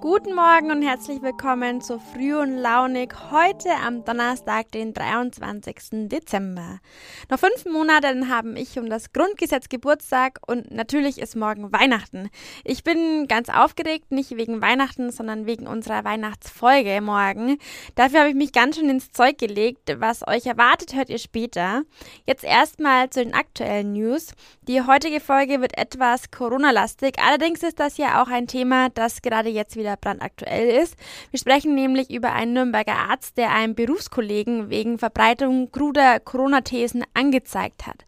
Guten Morgen und herzlich willkommen zu Früh und Launig heute am Donnerstag, den 23. Dezember. Noch fünf Monate dann haben ich um das Grundgesetz Geburtstag und natürlich ist morgen Weihnachten. Ich bin ganz aufgeregt, nicht wegen Weihnachten, sondern wegen unserer Weihnachtsfolge morgen. Dafür habe ich mich ganz schön ins Zeug gelegt. Was euch erwartet, hört ihr später. Jetzt erstmal zu den aktuellen News. Die heutige Folge wird etwas Corona-lastig. Allerdings ist das ja auch ein Thema, das gerade jetzt wieder wieder brandaktuell ist. Wir sprechen nämlich über einen Nürnberger Arzt, der einen Berufskollegen wegen Verbreitung kruder Corona-Thesen angezeigt hat.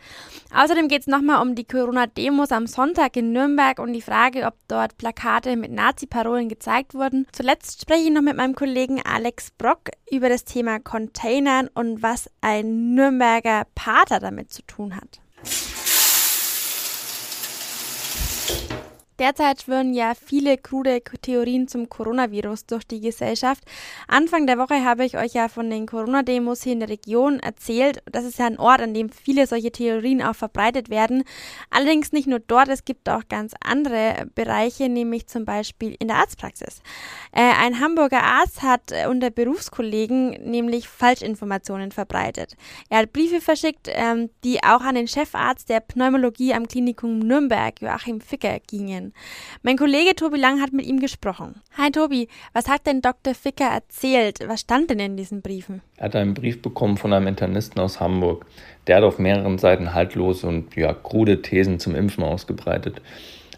Außerdem geht es nochmal um die Corona-Demos am Sonntag in Nürnberg und die Frage, ob dort Plakate mit Nazi-Parolen gezeigt wurden. Zuletzt spreche ich noch mit meinem Kollegen Alex Brock über das Thema Containern und was ein Nürnberger Pater damit zu tun hat. Derzeit schwirren ja viele krude Theorien zum Coronavirus durch die Gesellschaft. Anfang der Woche habe ich euch ja von den Corona-Demos hier in der Region erzählt. Das ist ja ein Ort, an dem viele solche Theorien auch verbreitet werden. Allerdings nicht nur dort, es gibt auch ganz andere Bereiche, nämlich zum Beispiel in der Arztpraxis. Äh, ein Hamburger Arzt hat äh, unter Berufskollegen nämlich Falschinformationen verbreitet. Er hat Briefe verschickt, ähm, die auch an den Chefarzt der Pneumologie am Klinikum Nürnberg, Joachim Ficker, gingen. Mein Kollege Tobi Lang hat mit ihm gesprochen. Hi Tobi, was hat denn Dr. Ficker erzählt? Was stand denn in diesen Briefen? Er hat einen Brief bekommen von einem Internisten aus Hamburg. Der hat auf mehreren Seiten haltlose und ja, krude Thesen zum Impfen ausgebreitet.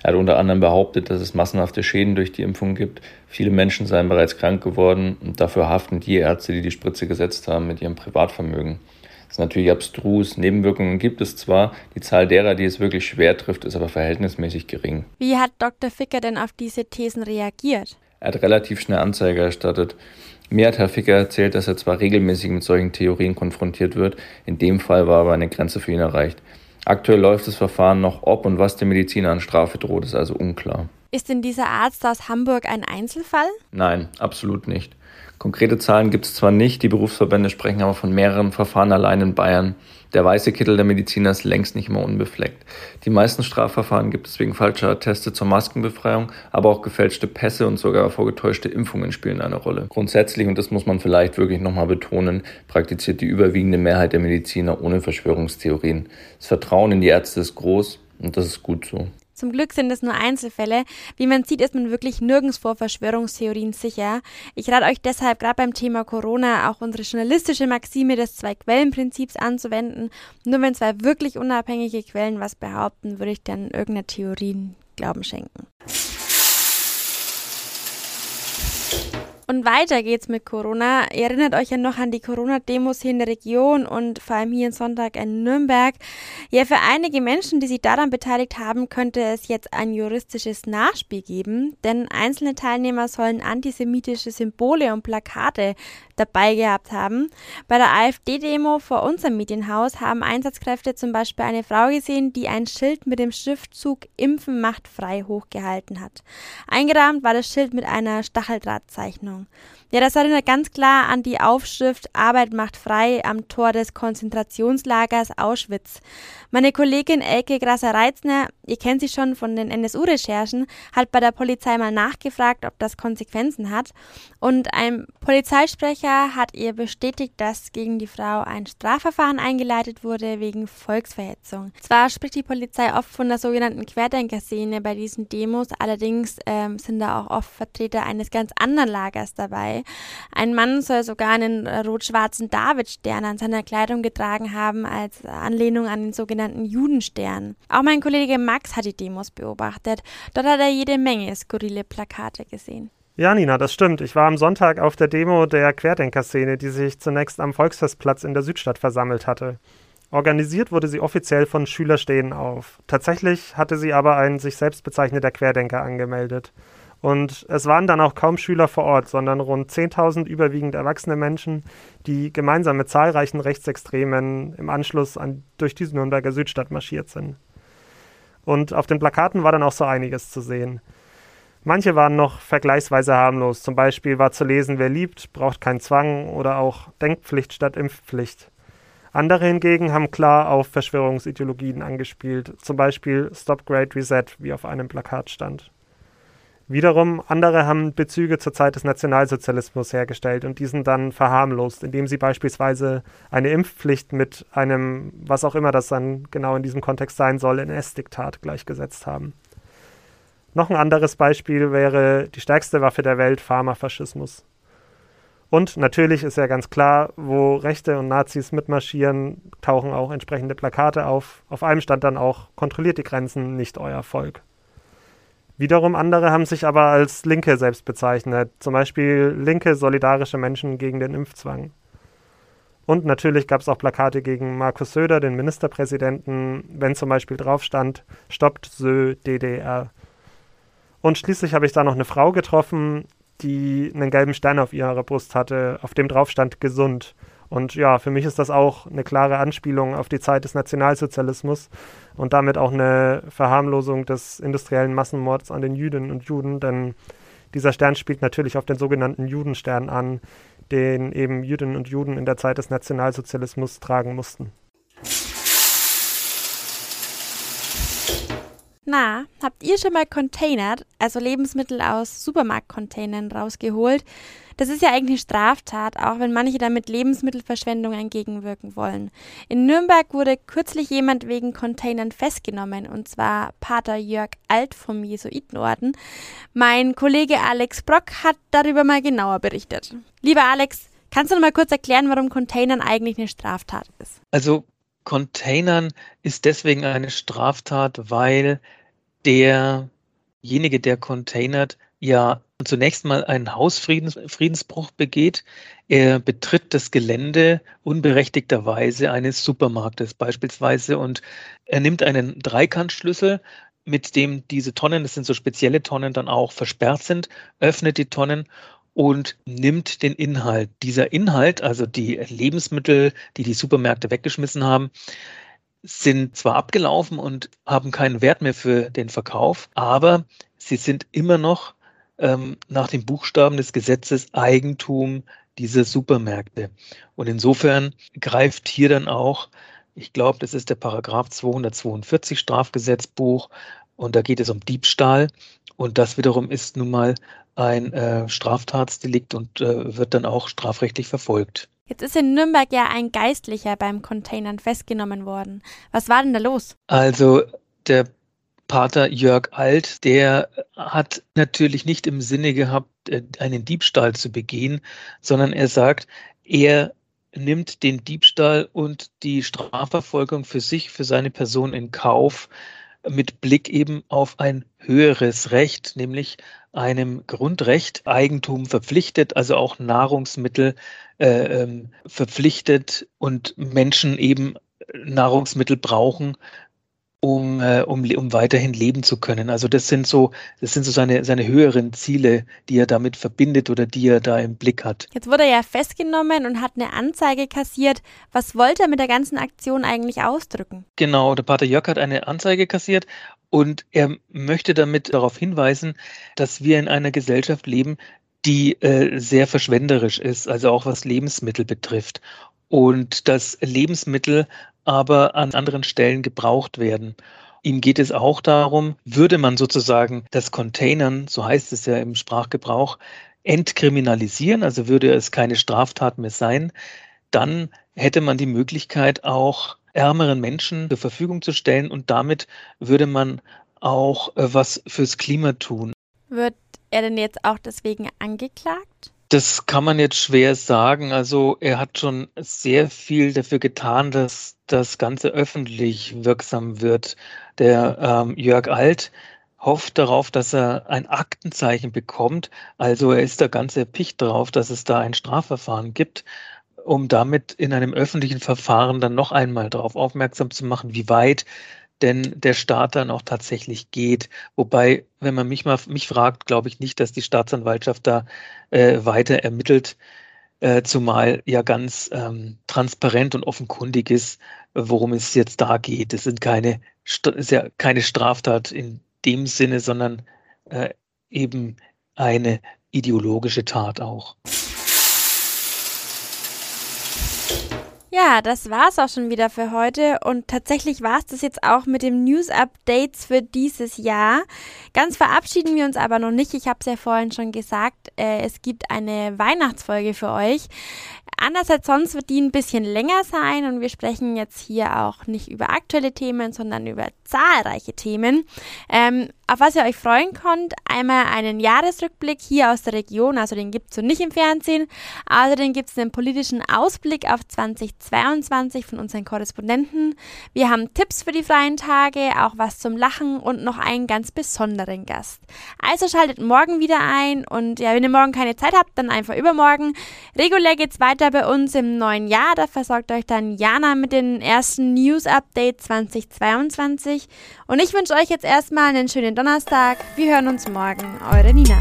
Er hat unter anderem behauptet, dass es massenhafte Schäden durch die Impfung gibt. Viele Menschen seien bereits krank geworden und dafür haften die Ärzte, die die Spritze gesetzt haben, mit ihrem Privatvermögen. Das ist natürlich abstrus. Nebenwirkungen gibt es zwar, die Zahl derer, die es wirklich schwer trifft, ist aber verhältnismäßig gering. Wie hat Dr. Ficker denn auf diese Thesen reagiert? Er hat relativ schnell Anzeige erstattet. Mir hat Herr Ficker erzählt, dass er zwar regelmäßig mit solchen Theorien konfrontiert wird, in dem Fall war aber eine Grenze für ihn erreicht. Aktuell läuft das Verfahren noch, ob und was dem Mediziner an Strafe droht, ist also unklar. Ist denn dieser Arzt aus Hamburg ein Einzelfall? Nein, absolut nicht. Konkrete Zahlen gibt es zwar nicht, die Berufsverbände sprechen aber von mehreren Verfahren allein in Bayern. Der weiße Kittel der Mediziner ist längst nicht mehr unbefleckt. Die meisten Strafverfahren gibt es wegen falscher Atteste zur Maskenbefreiung, aber auch gefälschte Pässe und sogar vorgetäuschte Impfungen spielen eine Rolle. Grundsätzlich, und das muss man vielleicht wirklich nochmal betonen, praktiziert die überwiegende Mehrheit der Mediziner ohne Verschwörungstheorien. Das Vertrauen in die Ärzte ist groß und das ist gut so. Zum Glück sind es nur Einzelfälle. Wie man sieht, ist man wirklich nirgends vor Verschwörungstheorien sicher. Ich rate euch deshalb gerade beim Thema Corona auch unsere journalistische Maxime des Zwei-Quellen-Prinzips anzuwenden. Nur wenn zwei wirklich unabhängige Quellen was behaupten, würde ich dann irgendeiner Theorie Glauben schenken. Und weiter geht's mit Corona. Ihr erinnert euch ja noch an die Corona-Demos hier in der Region und vor allem hier in Sonntag in Nürnberg. Ja, für einige Menschen, die sich daran beteiligt haben, könnte es jetzt ein juristisches Nachspiel geben, denn einzelne Teilnehmer sollen antisemitische Symbole und Plakate dabei gehabt haben. Bei der AfD-Demo vor unserem Medienhaus haben Einsatzkräfte zum Beispiel eine Frau gesehen, die ein Schild mit dem Schriftzug Impfen macht frei hochgehalten hat. Eingerahmt war das Schild mit einer Stacheldrahtzeichnung. down Ja, das erinnert ganz klar an die Aufschrift Arbeit macht frei am Tor des Konzentrationslagers Auschwitz. Meine Kollegin Elke Grasser-Reitzner, ihr kennt sie schon von den NSU-Recherchen, hat bei der Polizei mal nachgefragt, ob das Konsequenzen hat. Und ein Polizeisprecher hat ihr bestätigt, dass gegen die Frau ein Strafverfahren eingeleitet wurde wegen Volksverhetzung. Zwar spricht die Polizei oft von der sogenannten Querdenker-Szene bei diesen Demos, allerdings ähm, sind da auch oft Vertreter eines ganz anderen Lagers dabei. Ein Mann soll sogar einen rot-schwarzen Davidstern an seiner Kleidung getragen haben, als Anlehnung an den sogenannten Judenstern. Auch mein Kollege Max hat die Demos beobachtet. Dort hat er jede Menge skurrile Plakate gesehen. Ja, Nina, das stimmt. Ich war am Sonntag auf der Demo der Querdenker-Szene, die sich zunächst am Volksfestplatz in der Südstadt versammelt hatte. Organisiert wurde sie offiziell von Schüler stehen auf. Tatsächlich hatte sie aber ein sich selbst bezeichneter Querdenker angemeldet. Und es waren dann auch kaum Schüler vor Ort, sondern rund 10.000 überwiegend erwachsene Menschen, die gemeinsam mit zahlreichen Rechtsextremen im Anschluss an, durch die Nürnberger Südstadt marschiert sind. Und auf den Plakaten war dann auch so einiges zu sehen. Manche waren noch vergleichsweise harmlos. Zum Beispiel war zu lesen, wer liebt, braucht keinen Zwang oder auch Denkpflicht statt Impfpflicht. Andere hingegen haben klar auf Verschwörungsideologien angespielt, zum Beispiel Stop Great Reset, wie auf einem Plakat stand. Wiederum andere haben Bezüge zur Zeit des Nationalsozialismus hergestellt und diesen dann verharmlost, indem sie beispielsweise eine Impfpflicht mit einem, was auch immer das dann genau in diesem Kontext sein soll, NS-Diktat gleichgesetzt haben. Noch ein anderes Beispiel wäre die stärkste Waffe der Welt, Pharmafaschismus. Und natürlich ist ja ganz klar, wo Rechte und Nazis mitmarschieren, tauchen auch entsprechende Plakate auf. Auf einem stand dann auch, kontrolliert die Grenzen, nicht euer Volk. Wiederum andere haben sich aber als Linke selbst bezeichnet, zum Beispiel linke solidarische Menschen gegen den Impfzwang. Und natürlich gab es auch Plakate gegen Markus Söder, den Ministerpräsidenten, wenn zum Beispiel drauf stand, stoppt Sö DDR. Und schließlich habe ich da noch eine Frau getroffen, die einen gelben Stern auf ihrer Brust hatte, auf dem drauf stand gesund. Und ja, für mich ist das auch eine klare Anspielung auf die Zeit des Nationalsozialismus und damit auch eine Verharmlosung des industriellen Massenmords an den Jüdinnen und Juden, denn dieser Stern spielt natürlich auf den sogenannten Judenstern an, den eben Jüdinnen und Juden in der Zeit des Nationalsozialismus tragen mussten. Na, habt ihr schon mal containert, also Lebensmittel aus Supermarktcontainern rausgeholt? Das ist ja eigentlich eine Straftat, auch wenn manche damit Lebensmittelverschwendung entgegenwirken wollen. In Nürnberg wurde kürzlich jemand wegen Containern festgenommen, und zwar Pater Jörg Alt vom Jesuitenorden. Mein Kollege Alex Brock hat darüber mal genauer berichtet. Lieber Alex, kannst du noch mal kurz erklären, warum Containern eigentlich eine Straftat ist? Also Containern ist deswegen eine Straftat, weil derjenige, der containert, ja zunächst mal einen Hausfriedensbruch begeht. Er betritt das Gelände unberechtigterweise eines Supermarktes beispielsweise und er nimmt einen Dreikantschlüssel, mit dem diese Tonnen, das sind so spezielle Tonnen, dann auch versperrt sind, öffnet die Tonnen und nimmt den Inhalt. Dieser Inhalt, also die Lebensmittel, die die Supermärkte weggeschmissen haben, sind zwar abgelaufen und haben keinen Wert mehr für den Verkauf, aber sie sind immer noch ähm, nach den Buchstaben des Gesetzes Eigentum dieser Supermärkte. Und insofern greift hier dann auch, ich glaube, das ist der Paragraph 242 Strafgesetzbuch und da geht es um Diebstahl. Und das wiederum ist nun mal ein äh, Straftatsdelikt und äh, wird dann auch strafrechtlich verfolgt. Jetzt ist in Nürnberg ja ein Geistlicher beim Containern festgenommen worden. Was war denn da los? Also der Pater Jörg Alt, der hat natürlich nicht im Sinne gehabt, äh, einen Diebstahl zu begehen, sondern er sagt, er nimmt den Diebstahl und die Strafverfolgung für sich, für seine Person in Kauf, mit Blick eben auf ein höheres Recht, nämlich einem Grundrecht Eigentum verpflichtet, also auch Nahrungsmittel äh, ähm, verpflichtet und Menschen eben Nahrungsmittel brauchen, um, äh, um, um weiterhin leben zu können. Also das sind so, das sind so seine, seine höheren Ziele, die er damit verbindet oder die er da im Blick hat. Jetzt wurde er ja festgenommen und hat eine Anzeige kassiert. Was wollte er mit der ganzen Aktion eigentlich ausdrücken? Genau, der Pater Jörg hat eine Anzeige kassiert und er möchte damit darauf hinweisen, dass wir in einer Gesellschaft leben, die äh, sehr verschwenderisch ist, also auch was Lebensmittel betrifft. Und dass Lebensmittel aber an anderen Stellen gebraucht werden. Ihm geht es auch darum, würde man sozusagen das Containern, so heißt es ja im Sprachgebrauch, entkriminalisieren, also würde es keine Straftat mehr sein, dann hätte man die Möglichkeit, auch ärmeren Menschen zur Verfügung zu stellen und damit würde man auch äh, was fürs Klima tun. Wird er denn jetzt auch deswegen angeklagt? Das kann man jetzt schwer sagen. Also er hat schon sehr viel dafür getan, dass das Ganze öffentlich wirksam wird. Der ähm, Jörg Alt hofft darauf, dass er ein Aktenzeichen bekommt. Also er ist da ganz erpicht darauf, dass es da ein Strafverfahren gibt, um damit in einem öffentlichen Verfahren dann noch einmal darauf aufmerksam zu machen, wie weit denn der Staat dann auch tatsächlich geht. Wobei, wenn man mich mal mich fragt, glaube ich nicht, dass die Staatsanwaltschaft da äh, weiter ermittelt, äh, zumal ja ganz ähm, transparent und offenkundig ist, worum es jetzt da geht. Es sind keine, ist ja keine Straftat in dem Sinne, sondern äh, eben eine ideologische Tat auch. Ja, das war's auch schon wieder für heute und tatsächlich war's das jetzt auch mit dem News Updates für dieses Jahr. Ganz verabschieden wir uns aber noch nicht. Ich habe es ja vorhin schon gesagt, äh, es gibt eine Weihnachtsfolge für euch. Anders als sonst wird die ein bisschen länger sein und wir sprechen jetzt hier auch nicht über aktuelle Themen, sondern über zahlreiche Themen. Ähm, auf was ihr euch freuen könnt, einmal einen Jahresrückblick hier aus der Region, also den gibt es so nicht im Fernsehen. Außerdem gibt es einen politischen Ausblick auf 2022 von unseren Korrespondenten. Wir haben Tipps für die freien Tage, auch was zum Lachen und noch einen ganz besonderen Gast. Also schaltet morgen wieder ein und ja, wenn ihr morgen keine Zeit habt, dann einfach übermorgen. Regulär geht's weiter bei uns im neuen Jahr. Da versorgt euch dann Jana mit den ersten News Updates 2022. Und ich wünsche euch jetzt erstmal einen schönen Donnerstag. Wir hören uns morgen. Eure Nina.